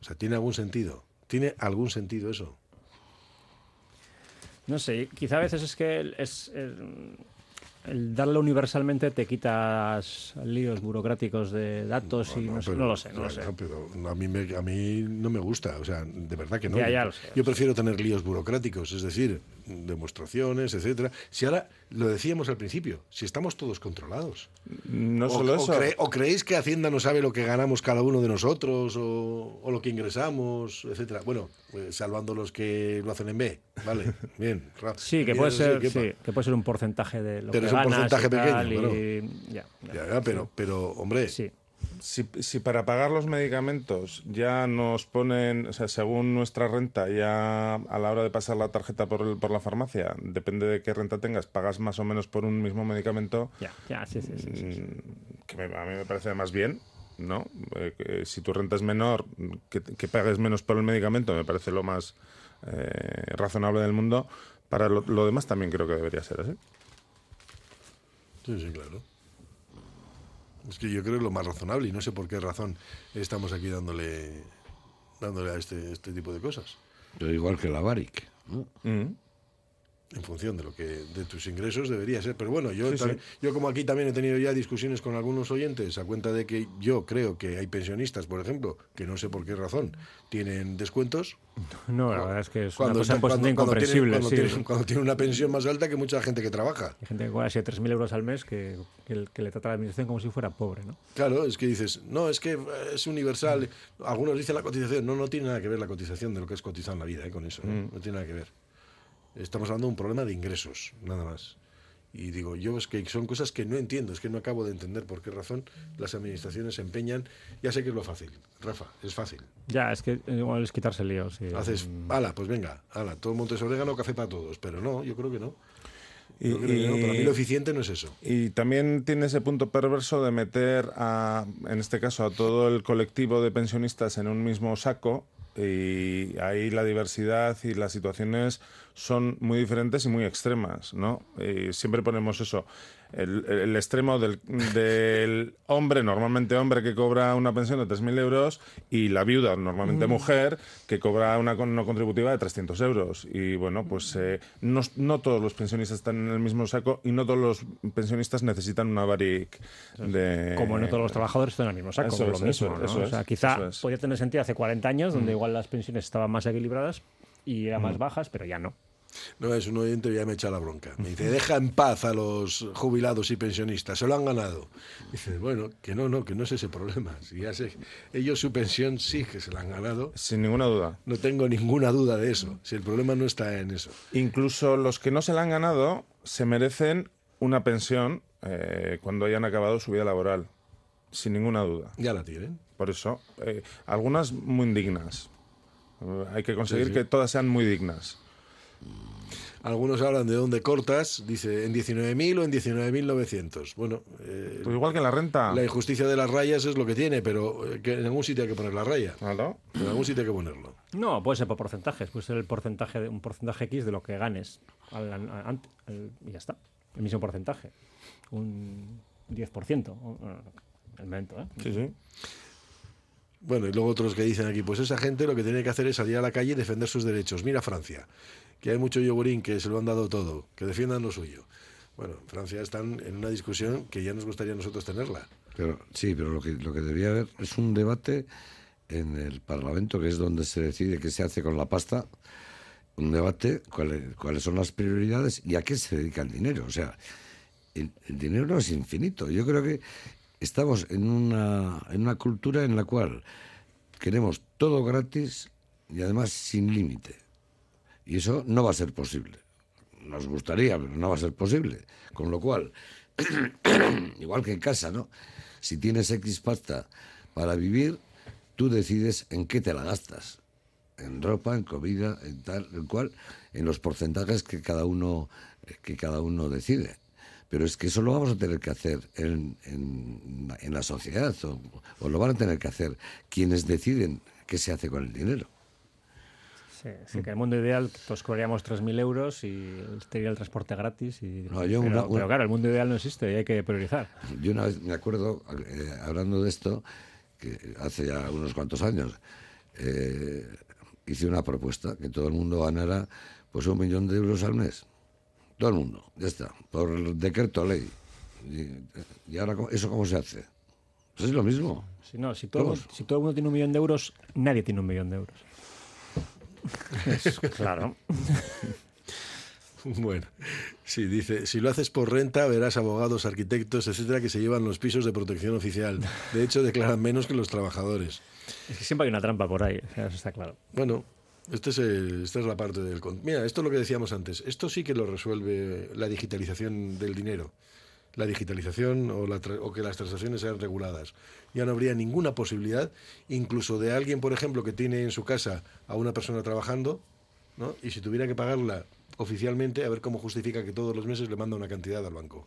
O sea, ¿tiene algún sentido? ¿Tiene algún sentido eso? No sé, quizá a veces es que es el, darlo universalmente te quitas líos burocráticos de datos y no, sé, pero- no lo sé, no lo sé. ya, pero a mí, me- a mí no me gusta, o sea, de verdad que no. Ya, ya yo lo sé, yo prefiero tener líos burocráticos, es decir, demostraciones, etcétera. Si ahora, lo decíamos al principio, si estamos todos controlados. No o, solo o eso. cre- o creéis que Hacienda no sabe lo que ganamos cada uno de nosotros o, o lo que ingresamos, etcétera? Bueno, pues, salvando los que lo hacen en B, ¿vale? Bien. ra- Sí, que puede ser, sí, que puede ser un porcentaje de lo Pero que un porcentaje pequeño, y- ya, ya. Ya, ya, pero, pero, hombre, Sí. Si, si para pagar los medicamentos ya nos ponen, o sea, según nuestra renta, ya a la hora de pasar la tarjeta por, el- por la farmacia, depende de qué renta tengas, pagas más o menos por un mismo medicamento, Ya, ya, sí, sí, sí, sí, sí. mm, que me- a mí me parece más bien, ¿no? Eh, si tu renta es menor, que, que pagues menos por el medicamento, me parece lo más eh, razonable del mundo. Para lo, lo demás también creo que debería ser así. Sí, sí, claro. Es que yo creo que es lo más razonable y no sé por qué razón estamos aquí dándole dándole a este, este tipo de cosas. Pero igual que la Baric. ¿no? En función de lo que de tus ingresos debería ser. Pero bueno, yo, Sí, también- sí. yo como aquí también he tenido ya discusiones con algunos oyentes a cuenta de que yo creo que hay pensionistas, por ejemplo, que no sé por qué razón tienen descuentos. No, la verdad es que es Cuando, una cosa bastante cuando- cuando tienen- incomprensible. cuando sí. tienen- cuando tienen una pensión más alta que mucha gente que trabaja. Hay gente que cobra así 3.000 euros al mes que, que, que le trata a la administración como si fuera pobre, ¿no? Claro, es que dices, no, es que es universal. Algunos dicen la cotización. No, no tiene nada que ver la cotización de lo que es cotizar en la vida, eh, con eso. ¿eh? Mm. No tiene nada que ver. Estamos hablando de un problema de ingresos, nada más. Y digo, yo es que son cosas que no entiendo, es que no acabo de entender por qué razón las administraciones se empeñan. Ya sé que es lo fácil, Rafa, es fácil. Ya, es que igual es quitarse líos. sí. Haces, ala, pues venga, ala, todo montes orégano, café para todos. Pero no, yo creo que no. Y, Yo creo que no, para mí lo eficiente no es eso. Y también tiene ese punto perverso de meter, a, en este caso, a todo el colectivo de pensionistas en un mismo saco. Y ahí la diversidad y las situaciones son muy diferentes y muy extremas, ¿no? Y siempre ponemos eso, el, el extremo del, del hombre, normalmente hombre, que cobra una pensión de 3.000 euros y la viuda, normalmente Mm. mujer, que cobra una no contributiva de 300 euros. Y bueno, pues eh, no, no todos los pensionistas están en el mismo saco y no todos los pensionistas necesitan una varic de... Como no todos los trabajadores están en el mismo saco, Eso lo es, mismo. eso es, ¿no? eso o sea, quizá podía tener sentido hace 40 años, donde Mm. igual las pensiones estaban más equilibradas y eran más Mm. bajas, pero ya no. No, es un oyente que ya me echa la bronca. Me dice, deja en paz a los jubilados y pensionistas, se lo han ganado. Dice, bueno, que no, no, que no es ese problema. Si ya sé, ellos su pensión sí que se la han ganado. Sin ninguna duda. No tengo ninguna duda de eso. Si el problema no está en eso. Incluso los que no se la han ganado se merecen una pensión eh, cuando hayan acabado su vida laboral, sin ninguna duda. Ya la tienen. Por eso, eh, algunas muy indignas. Hay que conseguir Sí, sí. que todas sean muy dignas. Algunos hablan de dónde cortas, dice en 19.000 o en 19.900. Bueno, eh, Pues igual que la renta. la injusticia de las rayas es lo que tiene, pero eh, que en algún sitio hay que poner la raya. En algún sitio hay que ponerlo. No, puede ser por porcentajes, puede ser el porcentaje de, un porcentaje X de lo que ganes al- al- al- al- y ya está. El mismo porcentaje. Un 10%. o- o- El momento, ¿eh? Sí, sí. Bueno, y luego otros que dicen aquí, pues esa gente lo que tiene que hacer es salir a la calle y defender sus derechos. Mira Francia, que hay mucho yogurín que se lo han dado todo, que defiendan lo suyo. Bueno, Francia están en una discusión que ya nos gustaría nosotros tenerla. Pero sí, pero lo que, lo que debería haber es un debate en el Parlamento, que es donde se decide qué se hace con la pasta, un debate cuáles, cuáles son las prioridades y a qué se dedica el dinero. O sea, el, el dinero no es infinito. Yo creo que estamos en una, en una cultura en la cual queremos todo gratis y además sin límite. Y eso no va a ser posible. Nos gustaría, pero no va a ser posible. Con lo cual, igual que en casa, ¿no? Si tienes X pasta para vivir, tú decides en qué te la gastas. En ropa, en comida, en tal, en cual, en los porcentajes que cada uno, que cada uno decide. Pero es que eso lo vamos a tener que hacer en, en- la sociedad, o, o lo van a tener que hacer quienes deciden qué se hace con el dinero. Sí, sí, que en el mundo ideal todos cobraríamos 3.000 euros y sería el transporte gratis. Y, No, yo pero, una- pero una- claro, el mundo ideal no existe y hay que priorizar. Yo una vez me acuerdo, eh, hablando de esto, que hace ya unos cuantos años, eh, hice una propuesta, que todo el mundo ganara pues un millón de euros al mes. Todo el mundo, ya está, por decreto ley. Y, y ahora, ¿cómo- ¿eso cómo se hace? Pues es lo mismo. Si, no, si, todo, si todo el mundo tiene un millón de euros, nadie tiene un millón de euros. Es- claro. Bueno, sí, dice, si lo haces por renta, verás abogados, arquitectos, etcétera, que se llevan los pisos de protección oficial. De hecho, declaran menos que los trabajadores. Es que siempre hay una trampa por ahí, eso está claro. Bueno, este es el- esta es la parte del... Mira, esto es lo que decíamos antes. Esto sí que lo resuelve la digitalización del dinero. La digitalización o, la o que las transacciones sean reguladas. Ya no habría ninguna posibilidad, incluso de alguien, por ejemplo, que tiene en su casa a una persona trabajando, ¿no? y si tuviera que pagarla oficialmente, a ver cómo justifica que todos los meses le manda una cantidad al banco.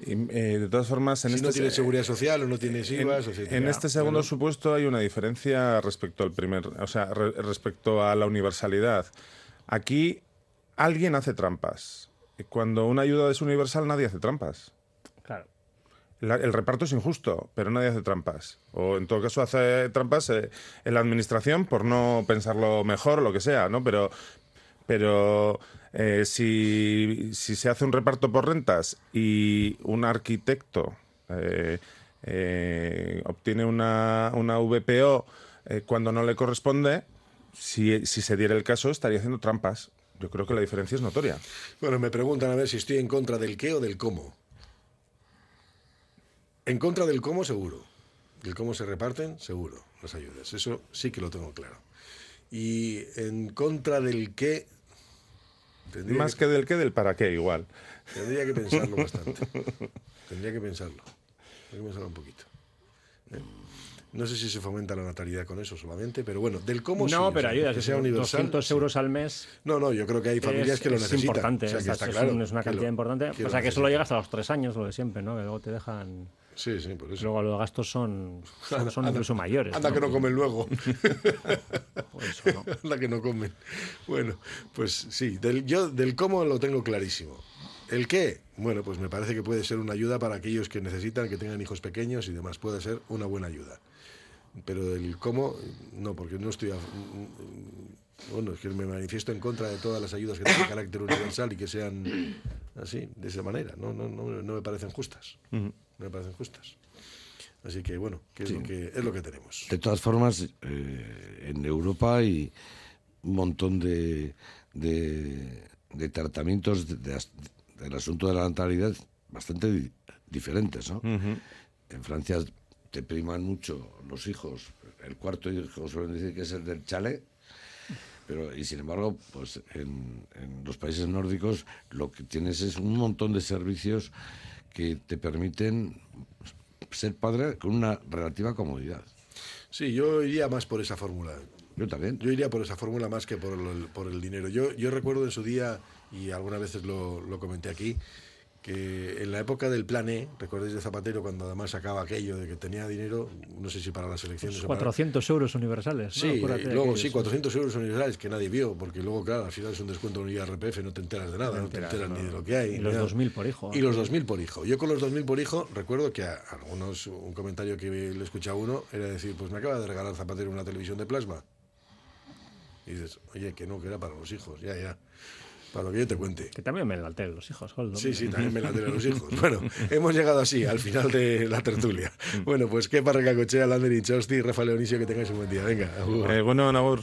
Y, eh, de todas formas, en si este no tiene eh, seguridad social o no tiene en, SIVAS, etcétera. en este segundo supuesto hay una diferencia respecto al primer, o sea, re- respecto a la universalidad. Aquí alguien hace trampas. Cuando una ayuda es universal, nadie hace trampas. Claro. La- el reparto es injusto, pero nadie hace trampas. O en todo caso hace trampas eh, en la administración por no pensarlo mejor o lo que sea, ¿no? Pero, pero eh, si, si se hace un reparto por rentas y un arquitecto eh, eh, obtiene una, una VPO eh, cuando no le corresponde, si, si se diera el caso, estaría haciendo trampas. Yo creo que la diferencia es notoria. Bueno, me preguntan a ver si estoy en contra del qué o del cómo. En contra del cómo, seguro. Del cómo se reparten, seguro, las ayudas. Eso sí que lo tengo claro. Y en contra del qué... tendría Más que del qué, del para qué, igual. Tendría que pensarlo bastante. Tendría que pensarlo. Tendría que pensarlo un poquito. ¿eh? No sé si se fomenta la natalidad con eso solamente, pero bueno, del cómo sí, No, o pero sea, ayuda. que sea universal. 200 sí. euros al mes. No, no, yo creo que hay familias es, que lo es necesitan. importante. O sea, que es- está es claro un- es una cantidad lo- importante. O sea, que eso lo necesitan. llega hasta los tres años, lo de siempre, ¿no? Que luego te dejan. Sí, sí, por eso. Luego los gastos son, son, son Anda- incluso mayores. Anda ¿no? que no comen luego. Eso, ¿no? Anda que no comen. Bueno, pues sí, del, yo del cómo lo tengo clarísimo. ¿El qué? Bueno, pues me parece que puede ser una ayuda para aquellos que necesitan, que tengan hijos pequeños y demás. Puede ser una buena ayuda. Pero del cómo, no, porque no estoy... a- bueno, es que me manifiesto en contra de todas las ayudas que tengan carácter universal y que sean así, de esa manera. No, no, no, no me parecen justas. No me parecen justas. Así que bueno, que es, Sí. lo, que, es lo que tenemos. De todas formas, eh, en Europa hay un montón de, de, de tratamientos de- de del asunto de la natalidad bastante di- diferentes, ¿no? Ujú. En Francia te priman mucho los hijos. El cuarto hijo suelen decir que es el del chalet. Pero, y sin embargo, pues en, en los países nórdicos lo que tienes es un montón de servicios que te permiten ser padre con una relativa comodidad. Sí, yo iría más por esa fórmula. Yo también. Yo iría por esa fórmula más que por el, por el dinero. Yo, yo recuerdo en su día, y algunas veces lo, lo comenté aquí, que en la época del plan E, recordáis de Zapatero, cuando además sacaba aquello de que tenía dinero, no sé si para las elecciones o para- 400 euros universales. Sí, luego aquellos, sí, 400 euros universales que nadie vio, porque luego, claro, al final es un descuento en un IRPF, no te enteras de nada, no, te enteras, enteras no. ni de lo que hay. Y los nada. 2.000 por hijo. Y los 2.000 por hijo. Yo con los 2.000 por hijo, recuerdo que a algunos, un comentario que le escuché a uno era decir, pues me acaba de regalar Zapatero una televisión de plasma. Y dices, oye, que no, que era para los hijos, ya, ya. Para lo que yo te cuente. Que también me la tele los hijos, Goldo. Sí, sí, también me la tele a los hijos. Bueno, hemos llegado así al final de la tertulia. Bueno, pues qué parreca cochea, Lander y Chosti, Rafa Leonisio, que tengáis un buen día. Venga, agur. Eh, bueno, Nabor.